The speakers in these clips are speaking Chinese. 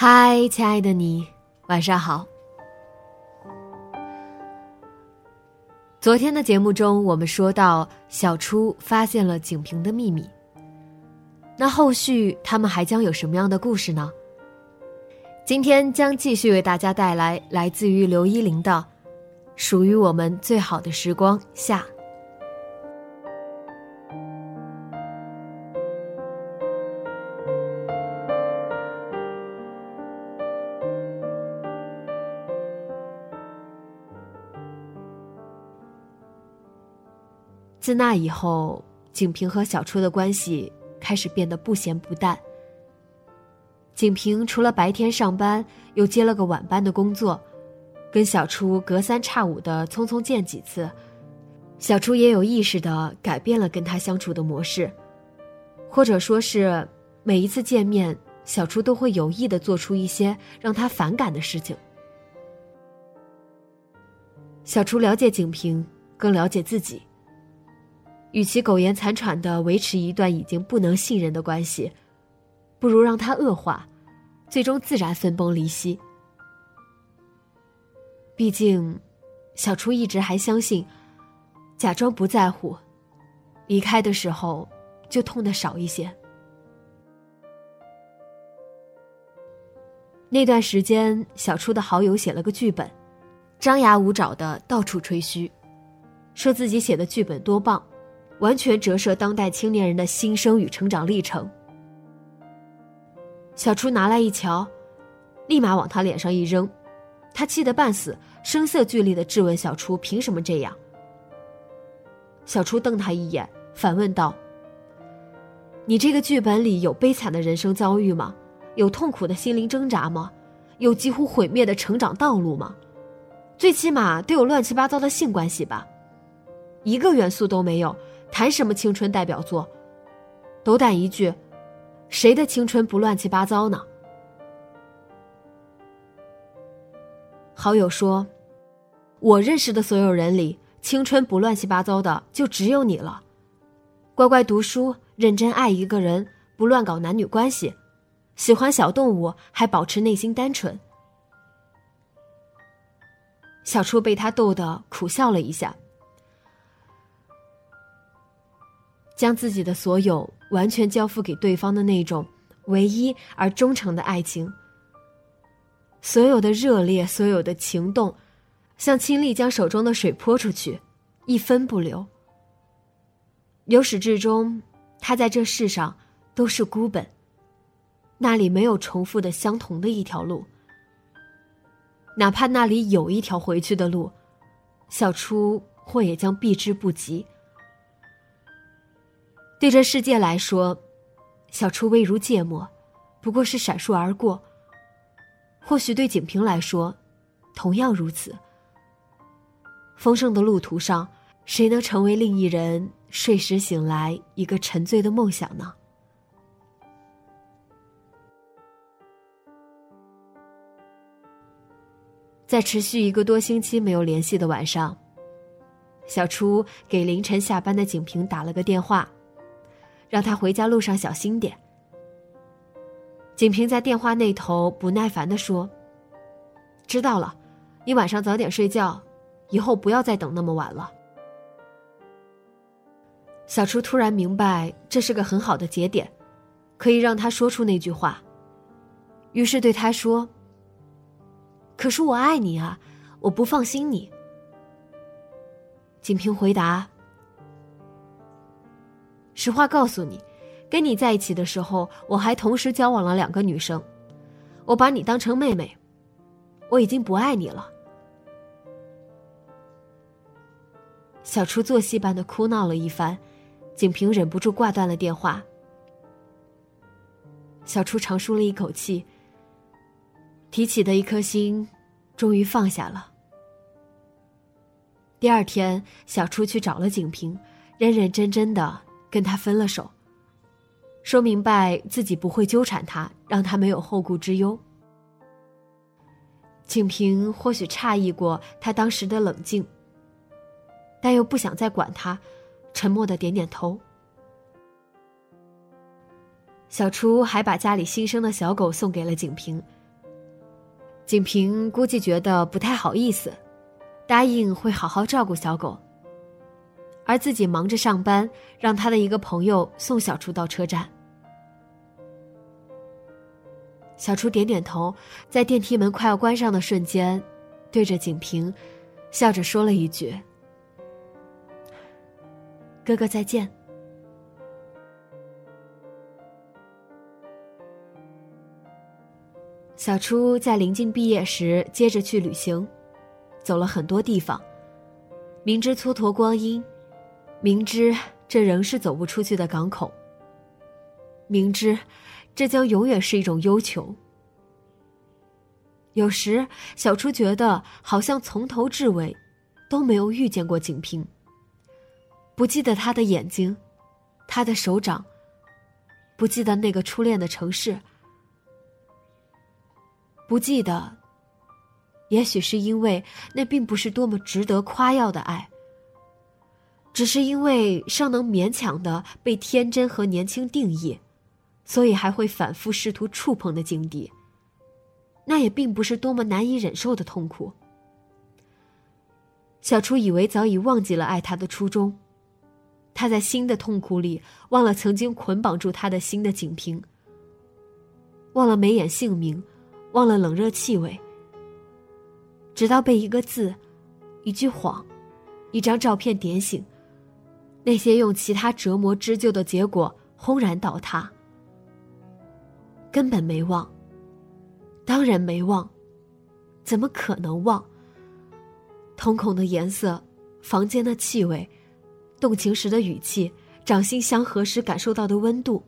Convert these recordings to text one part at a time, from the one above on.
嗨，亲爱的你，晚上好。昨天的节目中，我们说到小初发现了景平的秘密。那后续他们还将有什么样的故事呢？今天将继续为大家带来来自于刘依林的《属于我们最好的时光》下。自那以后，景平和小初的关系开始变得不咸不淡。景平除了白天上班，又接了个晚班的工作，跟小初隔三差五的匆匆见几次。小初也有意识的改变了跟他相处的模式，或者说是每一次见面，小初都会有意的做出一些让他反感的事情。小初了解景平，更了解自己。与其苟延残喘的维持一段已经不能信任的关系，不如让它恶化，最终自然分崩离析。毕竟，小初一直还相信，假装不在乎，离开的时候就痛的少一些。那段时间，小初的好友写了个剧本，张牙舞爪的到处吹嘘，说自己写的剧本多棒。完全折射当代青年人的心声与成长历程。小初拿来一瞧，立马往他脸上一扔，他气得半死，声色俱厉的质问小初凭什么这样。小初瞪他一眼，反问道：“你这个剧本里有悲惨的人生遭遇吗？有痛苦的心灵挣扎吗？有几乎毁灭的成长道路吗？最起码得有乱七八糟的性关系吧？一个元素都没有。”谈什么青春代表作？斗胆一句，谁的青春不乱七八糟呢？好友说：“我认识的所有人里，青春不乱七八糟的就只有你了。乖乖读书，认真爱一个人，不乱搞男女关系，喜欢小动物，还保持内心单纯。”小初被他逗得苦笑了一下。将自己的所有完全交付给对方的那种唯一而忠诚的爱情，所有的热烈，所有的情动，像亲力将手中的水泼出去，一分不留。由始至终，他在这世上都是孤本，那里没有重复的相同的一条路，哪怕那里有一条回去的路，小初或也将避之不及。对这世界来说，小初微如芥末，不过是闪烁而过。或许对景平来说，同样如此。丰盛的路途上，谁能成为另一人睡时醒来一个沉醉的梦想呢？在持续一个多星期没有联系的晚上，小初给凌晨下班的景平打了个电话。让他回家路上小心点。景平在电话那头不耐烦的说：“知道了，你晚上早点睡觉，以后不要再等那么晚了。”小初突然明白这是个很好的节点，可以让他说出那句话。于是对他说：“可是我爱你啊，我不放心你。”景平回答：“实话告诉你，跟你在一起的时候，我还同时交往了两个女生，我把你当成妹妹，我已经不爱你了。”小初做戏般的哭闹了一番，景平忍不住挂断了电话。小初长舒了一口气，提起的一颗心，终于放下了。第二天，小初去找了景平，认认真真的跟他分了手，说明白自己不会纠缠他，让他没有后顾之忧。景平或许诧异过他当时的冷静，但又不想再管他，沉默的点点头。小初还把家里新生的小狗送给了景平，景平估计觉得不太好意思。答应会好好照顾小狗，而自己忙着上班，让他的一个朋友送小初到车站。小初点点头，在电梯门快要关上的瞬间，对着景平，笑着说了一句：“哥哥再见。”小初在临近毕业时，接着去旅行。走了很多地方，明知蹉跎光阴，明知这仍是走不出去的港口，明知这将永远是一种忧愁。有时，小初觉得好像从头至尾都没有遇见过景平，不记得他的眼睛，他的手掌，不记得那个初恋的城市，不记得。也许是因为那并不是多么值得夸耀的爱，只是因为尚能勉强的被天真和年轻定义，所以还会反复试图触碰的境地。那也并不是多么难以忍受的痛苦。小初以为早已忘记了爱他的初衷，他在新的痛苦里忘了曾经捆绑住他的心的景平，忘了眉眼姓名，忘了冷热气味。直到被一个字、一句谎、一张照片点醒，那些用其他折磨织就的结果轰然倒塌。根本没忘，当然没忘，怎么可能忘？瞳孔的颜色、房间的气味、动情时的语气、掌心相合时感受到的温度。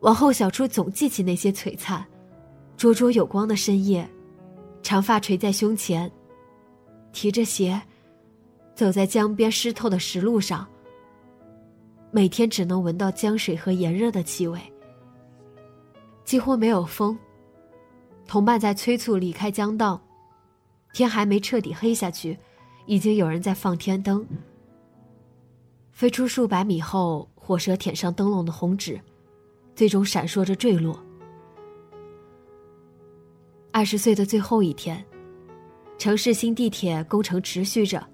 往后，小初总记起那些璀璨、灼灼有光的深夜。长发垂在胸前，提着鞋，走在江边湿透的石路上。每天只能闻到江水和炎热的气味，几乎没有风。同伴在催促离开江道，天还没彻底黑下去，已经有人在放天灯。飞出数百米后，火舌舔上灯笼的红纸，最终闪烁着坠落。二十岁的最后一天，城市新地铁工程持续着。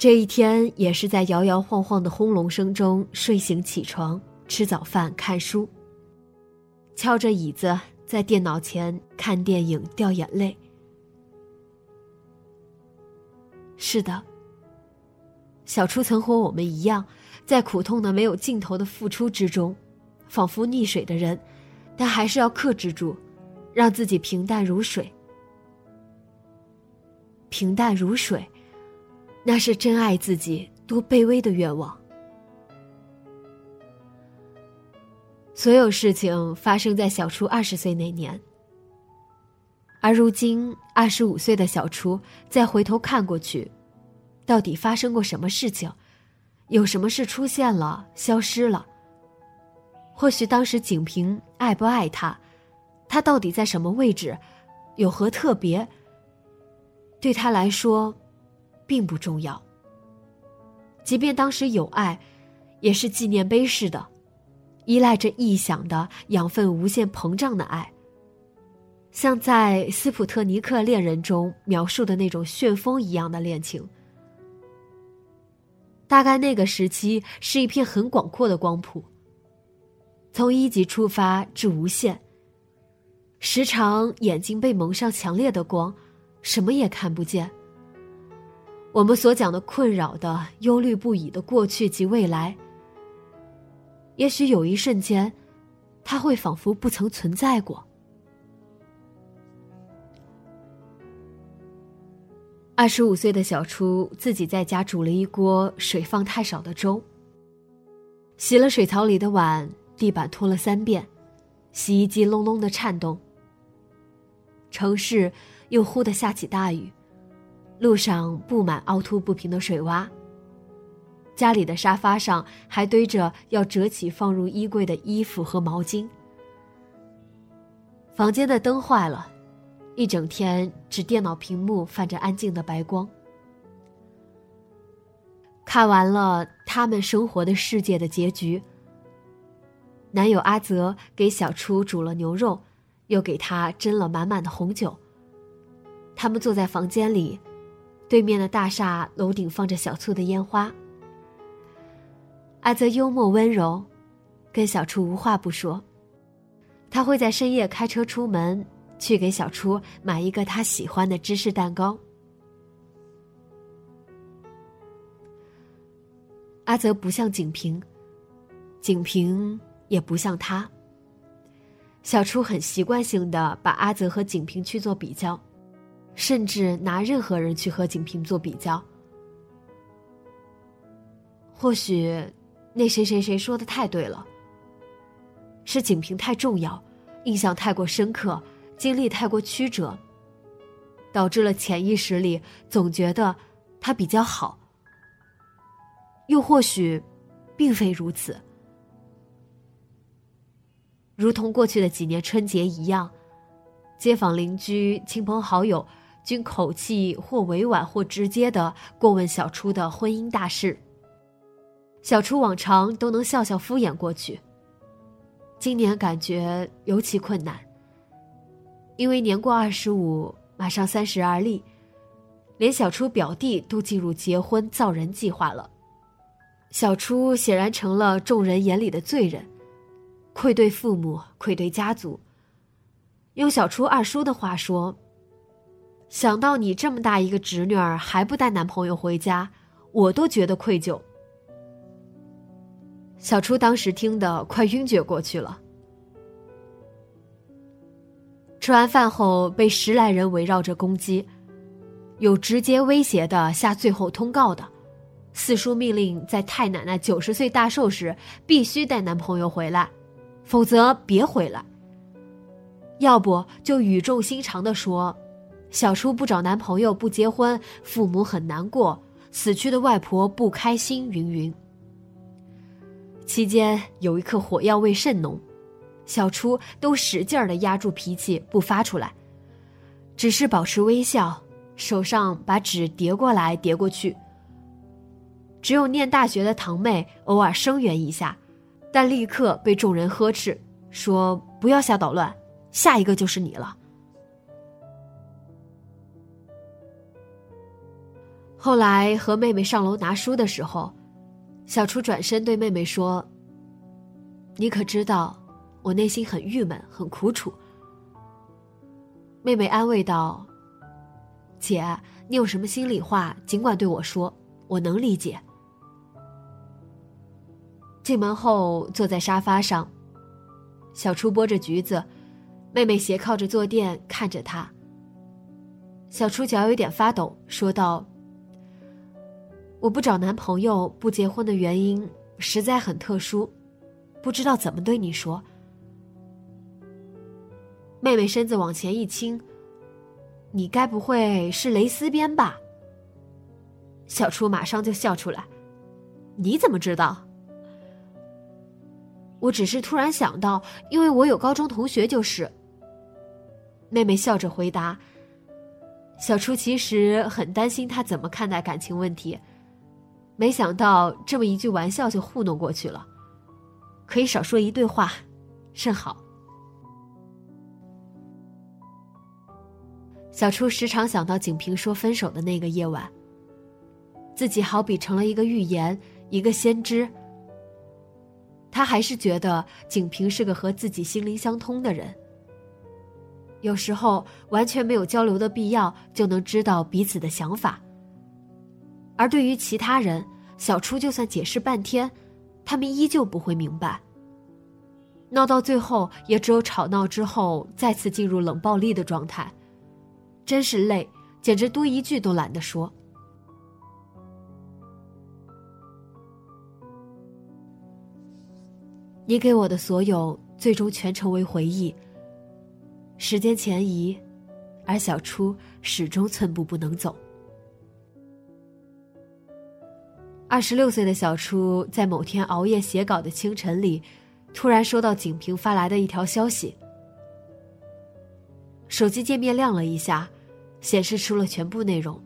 这一天也是在摇摇晃晃的轰隆声中睡醒起床、吃早饭、看书，敲着椅子在电脑前看电影掉眼泪。是的，小初曾和我们一样，在苦痛的没有尽头的付出之中，仿佛溺水的人，但还是要克制住。让自己平淡如水，平淡如水，那是真爱自己多卑微的愿望。所有事情发生在小初二十岁那年，而如今二十五岁的小初再回头看过去，到底发生过什么事情？有什么事出现了，消失了？或许当时景平爱不爱他？他到底在什么位置，有何特别？对他来说，并不重要。即便当时有爱，也是纪念碑式的，依赖着臆想的养分无限膨胀的爱，像在《斯普特尼克恋人》中描述的那种旋风一样的恋情。大概那个时期是一片很广阔的光谱，从一级出发至无限。时常眼睛被蒙上强烈的光，什么也看不见。我们所讲的困扰的、忧虑不已的过去及未来，也许有一瞬间，它会仿佛不曾存在过。二十五岁的小初自己在家煮了一锅水放太少的粥，洗了水槽里的碗，地板拖了三遍，洗衣机隆隆的颤动。城市又忽地下起大雨，路上布满凹凸不平的水洼。家里的沙发上还堆着要折起放入衣柜的衣服和毛巾。房间的灯坏了，一整天只电脑屏幕泛着安静的白光。看完了他们生活的世界的结局，男友阿泽给小初煮了牛肉。又给他斟了满满的红酒。他们坐在房间里，对面的大厦楼顶放着小簇的烟花。阿泽幽默温柔，跟小初无话不说。他会在深夜开车出门，去给小初买一个他喜欢的芝士蛋糕。阿泽不像景平，景平也不像他。小初很习惯性的把阿泽和景平去做比较，甚至拿任何人去和景平做比较。或许，那谁谁谁说的太对了。是景平太重要，印象太过深刻，经历太过曲折，导致了潜意识里总觉得他比较好。又或许，并非如此。如同过去的几年春节一样，街坊邻居、亲朋好友均口气或委婉或直接的过问小初的婚姻大事。小初往常都能笑笑敷衍过去，今年感觉尤其困难，因为年过二十五，马上三十而立，连小初表弟都进入结婚造人计划了，小初显然成了众人眼里的罪人。愧对父母，愧对家族。用小初二叔的话说：“想到你这么大一个侄女儿还不带男朋友回家，我都觉得愧疚。”小初当时听得快晕厥过去了。吃完饭后，被十来人围绕着攻击，有直接威胁的下最后通告的，四叔命令在太奶奶九十岁大寿时必须带男朋友回来。否则别回来。要不就语重心长的说：“小初不找男朋友不结婚，父母很难过，死去的外婆不开心。”云云。期间有一刻火药味甚浓，小初都使劲儿的压住脾气不发出来，只是保持微笑，手上把纸叠过来叠过去。只有念大学的堂妹偶尔声援一下。但立刻被众人呵斥，说：“不要瞎捣乱，下一个就是你了。”后来和妹妹上楼拿书的时候，小初转身对妹妹说：“你可知道，我内心很郁闷，很苦楚。”妹妹安慰道：“姐，你有什么心里话，尽管对我说，我能理解。”进门后，坐在沙发上。小初剥着橘子，妹妹斜靠着坐垫看着他。小初脚有点发抖，说道：“我不找男朋友、不结婚的原因实在很特殊，不知道怎么对你说。”妹妹身子往前一倾：“你该不会是蕾丝边吧？”小初马上就笑出来：“你怎么知道？”我只是突然想到，因为我有高中同学就是。妹妹笑着回答。小初其实很担心他怎么看待感情问题，没想到这么一句玩笑就糊弄过去了，可以少说一对话，甚好。小初时常想到景平说分手的那个夜晚，自己好比成了一个预言，一个先知。他还是觉得景平是个和自己心灵相通的人。有时候完全没有交流的必要，就能知道彼此的想法。而对于其他人，小初就算解释半天，他们依旧不会明白。闹到最后，也只有吵闹之后再次进入冷暴力的状态，真是累，简直多一句都懒得说。你给我的所有，最终全成为回忆。时间前移，而小初始终寸步不能走。二十六岁的小初，在某天熬夜写稿的清晨里，突然收到景平发来的一条消息。手机界面亮了一下，显示出了全部内容。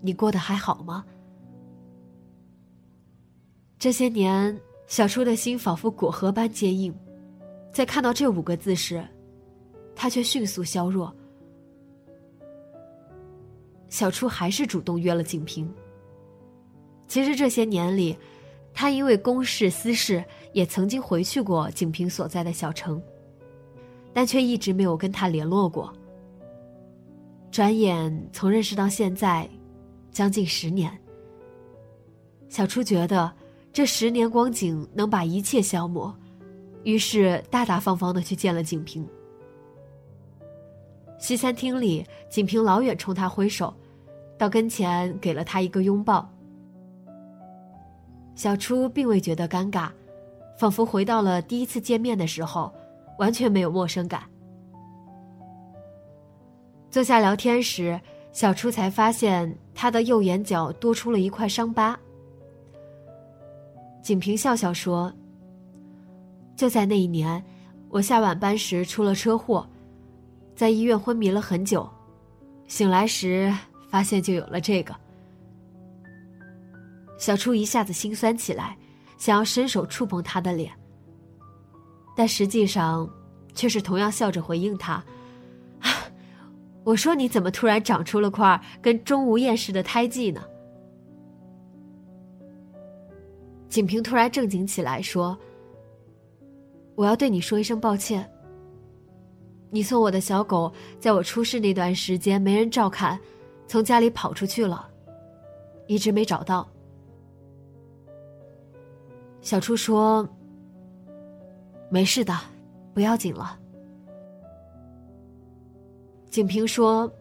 你过得还好吗？这些年，小初的心仿佛果核般坚硬，在看到这五个字时，他却迅速消弱。小初还是主动约了景平。其实这些年里，他因为公事私事，也曾经回去过景平所在的小城，但却一直没有跟他联络过。转眼从认识到现在，将近十年。小初觉得这十年光景能把一切消磨，于是大大方方的去见了景平。西餐厅里，景平老远冲他挥手。到跟前，给了他一个拥抱。小初并未觉得尴尬，仿佛回到了第一次见面的时候，完全没有陌生感。坐下聊天时，小初才发现他的右眼角多出了一块伤疤。景平笑笑说：“就在那一年，我下晚班时出了车祸，在医院昏迷了很久，醒来时。”发现就有了这个，小初一下子心酸起来，想要伸手触碰他的脸，但实际上，却是同样笑着回应他：“我说你怎么突然长出了块跟钟无艳似的胎记呢？”景平突然正经起来说：“我要对你说一声抱歉。你送我的小狗，在我出事那段时间没人照看。”从家里跑出去了，一直没找到。小初说：“没事的，不要紧了。”景平说：“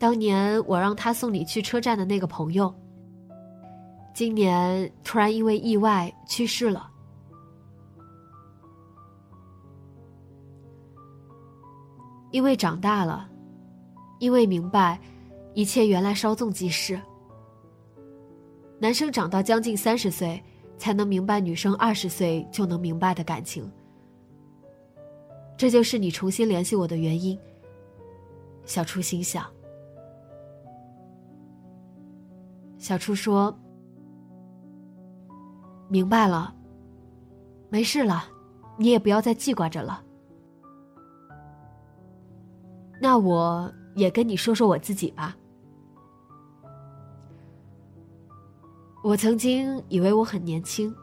当年我让他送你去车站的那个朋友，今年突然因为意外去世了。因为长大了，因为明白。”一切原来稍纵即逝。男生长到将近三十岁，才能明白女生二十岁就能明白的感情。这就是你重新联系我的原因。小初心想。小初说：“明白了，没事了，你也不要再记挂着了。”那我也跟你说说我自己吧。我曾经以为我很年轻，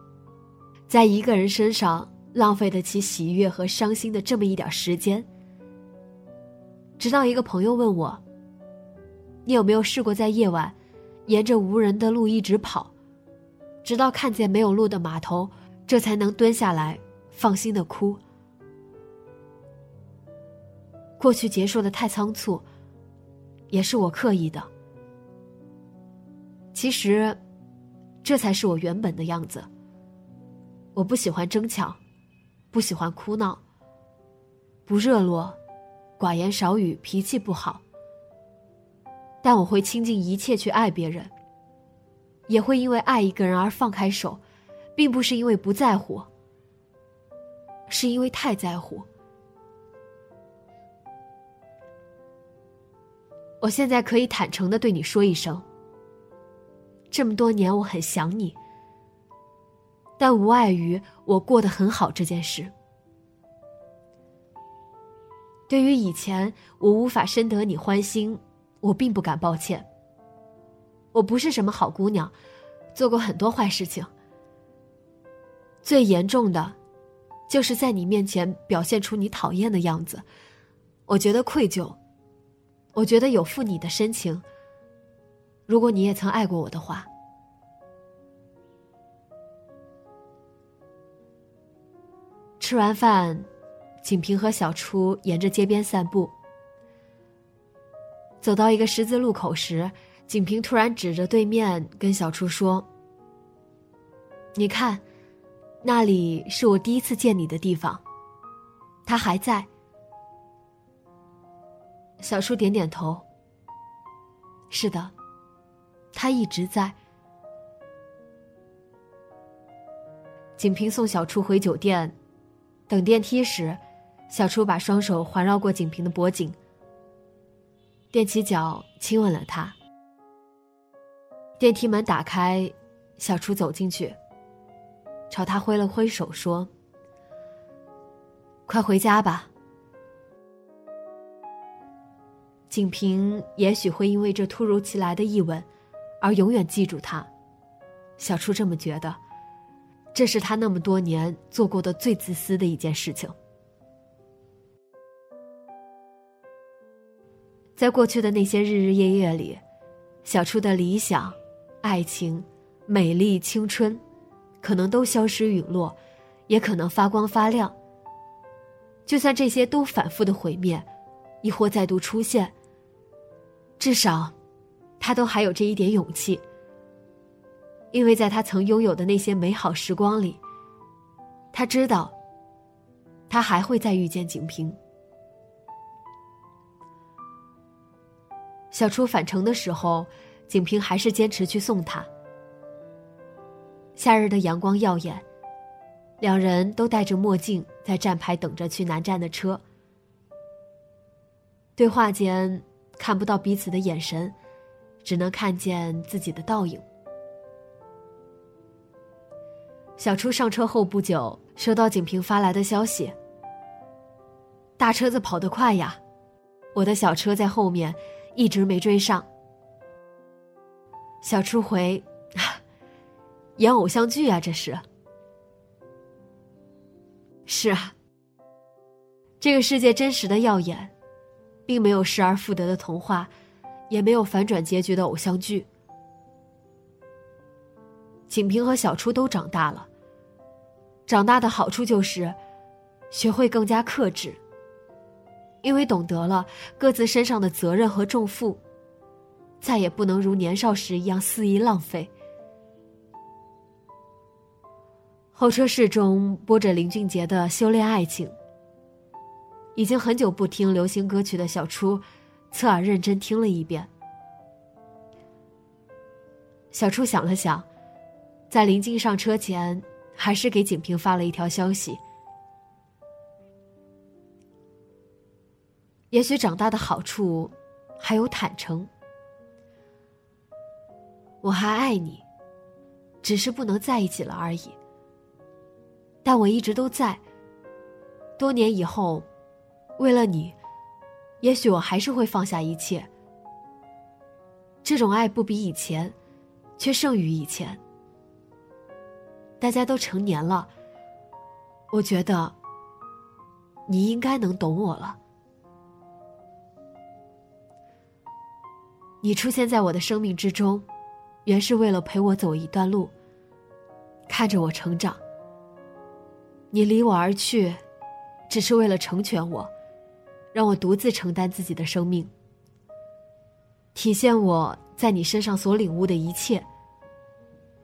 在一个人身上浪费得起喜悦和伤心的这么一点时间。直到一个朋友问我：“你有没有试过在夜晚，沿着无人的路一直跑，直到看见没有路的码头，这才能蹲下来放心的哭？”过去结束的太仓促，也是我刻意的。其实。这才是我原本的样子。我不喜欢争抢，不喜欢哭闹，不热络，寡言少语，脾气不好。但我会倾尽一切去爱别人，也会因为爱一个人而放开手，并不是因为不在乎，是因为太在乎。我现在可以坦诚的对你说一声。这么多年，我很想你，但无碍于我过得很好这件事。对于以前我无法深得你欢心，我并不敢抱歉。我不是什么好姑娘，做过很多坏事情。最严重的，就是在你面前表现出你讨厌的样子，我觉得愧疚，我觉得有负你的深情。如果你也曾爱过我的话。吃完饭，景平和小初沿着街边散步。走到一个十字路口时，景平突然指着对面跟小初说：“你看，那里是我第一次见你的地方。他还在。”小初点点头：“是的，他一直在。”景平送小初回酒店。等电梯时，小初把双手环绕过景平的脖颈，踮起脚亲吻了他。电梯门打开，小初走进去，朝他挥了挥手说：“快回家吧。”景平也许会因为这突如其来的一吻，而永远记住他。小初这么觉得。这是他那么多年做过的最自私的一件事情。在过去的那些日日夜夜里，小初的理想、爱情、美丽、青春，可能都消失陨落，也可能发光发亮。就算这些都反复的毁灭，亦或再度出现，至少，他都还有这一点勇气。因为在他曾拥有的那些美好时光里，他知道，他还会再遇见景平。小初返程的时候，景平还是坚持去送他。夏日的阳光耀眼，两人都戴着墨镜，在站牌等着去南站的车。对话间看不到彼此的眼神，只能看见自己的倒影。小初上车后不久，收到景平发来的消息：“大车子跑得快呀，我的小车在后面，一直没追上。”小初回：“演偶像剧啊，这是。”“是啊，这个世界真实的耀眼，并没有失而复得的童话，也没有反转结局的偶像剧。”景平和小初都长大了。长大的好处就是，学会更加克制。因为懂得了各自身上的责任和重负，再也不能如年少时一样肆意浪费。候车室中播着林俊杰的《修炼爱情》。已经很久不听流行歌曲的小初，侧耳认真听了一遍。小初想了想。在临近上车前，还是给景平发了一条消息。也许长大的好处，还有坦诚。我还爱你，只是不能在一起了而已。但我一直都在。多年以后，为了你，也许我还是会放下一切。这种爱不比以前，却胜于以前。大家都成年了，我觉得你应该能懂我了。你出现在我的生命之中，原是为了陪我走一段路，看着我成长。你离我而去，只是为了成全我，让我独自承担自己的生命，体现我在你身上所领悟的一切，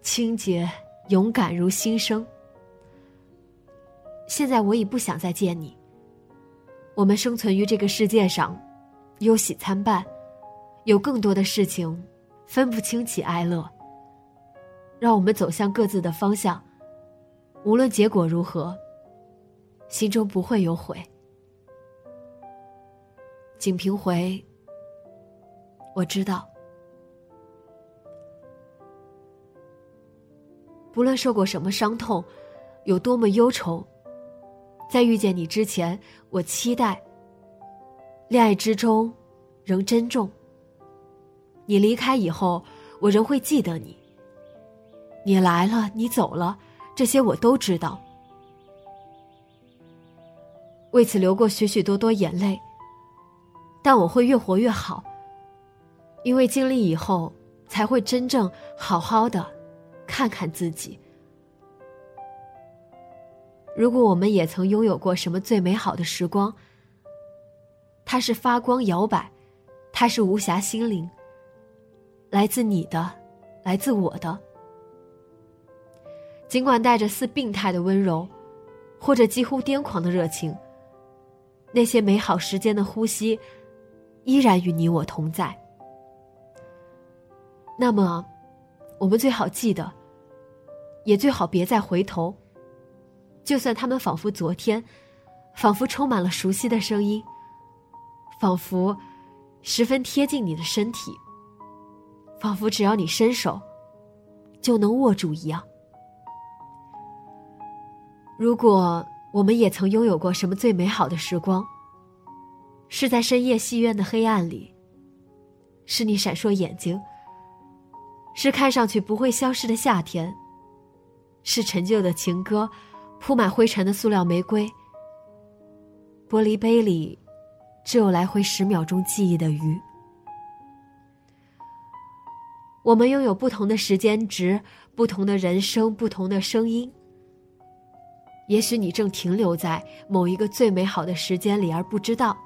清洁。勇敢如新生。现在我已不想再见你。我们生存于这个世界上，忧喜参半，有更多的事情，分不清喜哀乐。让我们走向各自的方向，无论结果如何，心中不会有悔。景平回，我知道。不论受过什么伤痛，有多么忧愁，在遇见你之前，我期待。恋爱之中，仍珍重。你离开以后，我仍会记得你。你来了，你走了，这些我都知道。为此流过许许多多眼泪，但我会越活越好。因为经历以后，才会真正好好的看看自己。如果我们也曾拥有过什么最美好的时光，它是发光摇摆，它是无暇心灵。来自你的，来自我的。尽管带着似病态的温柔，或者几乎癫狂的热情，那些美好时间的呼吸，依然与你我同在。那么，我们最好记得，也最好别再回头。就算他们仿佛昨天，仿佛充满了熟悉的声音，仿佛十分贴近你的身体，仿佛只要你伸手就能握住一样。如果我们也曾拥有过什么最美好的时光，是在深夜戏院的黑暗里，是你闪烁眼睛。是看上去不会消失的夏天，是陈旧的情歌，铺满灰尘的塑料玫瑰。玻璃杯里，只有来回十秒钟记忆的鱼。我们拥有不同的时间值，不同的人生，不同的声音。也许你正停留在某一个最美好的时间里而不知道。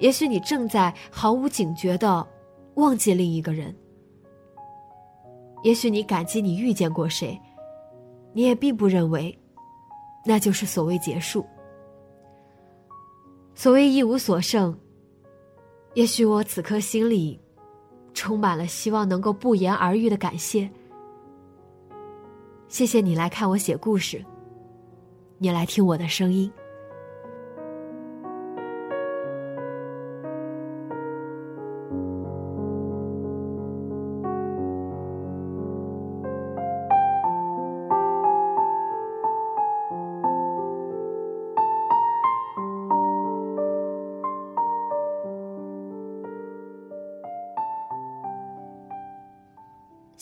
也许你正在毫无警觉的忘记另一个人。也许你感激你遇见过谁，你也并不认为，那就是所谓结束。所谓一无所剩，也许我此刻心里充满了希望能够不言而喻的感谢。谢谢你来看我写故事，你来听我的声音。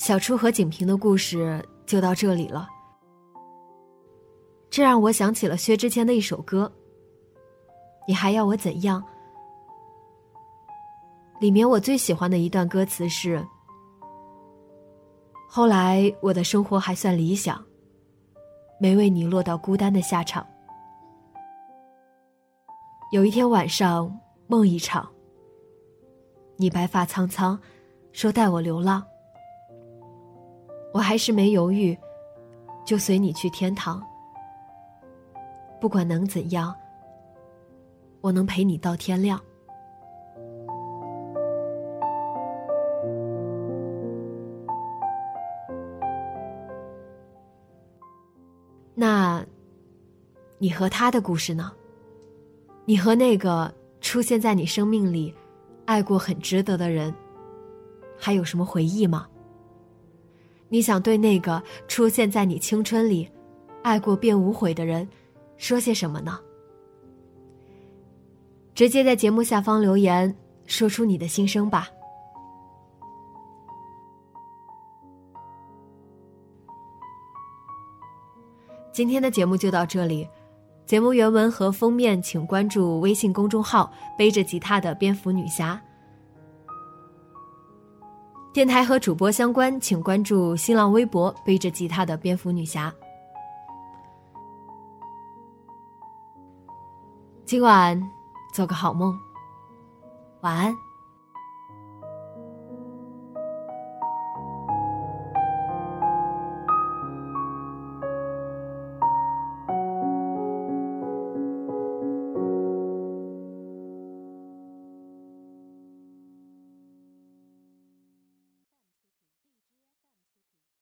小初和景平的故事就到这里了。这让我想起了薛之谦的一首歌。你还要我怎样？里面我最喜欢的一段歌词是：“后来我的生活还算理想，没为你落到孤单的下场。有一天晚上梦一场，你白发苍苍，说带我流浪。”我还是没犹豫，就随你去天堂。不管能怎样，我能陪你到天亮。那，你和他的故事呢？你和那个出现在你生命里、爱过很值得的人，还有什么回忆吗？你想对那个出现在你青春里、爱过便无悔的人，说些什么呢？直接在节目下方留言，说出你的心声吧。今天的节目就到这里，节目原文和封面请关注微信公众号“背着吉他的蝙蝠女侠”。电台和主播相关，请关注新浪微博“背着吉他的蝙蝠女侠”。今晚做个好梦，晚安。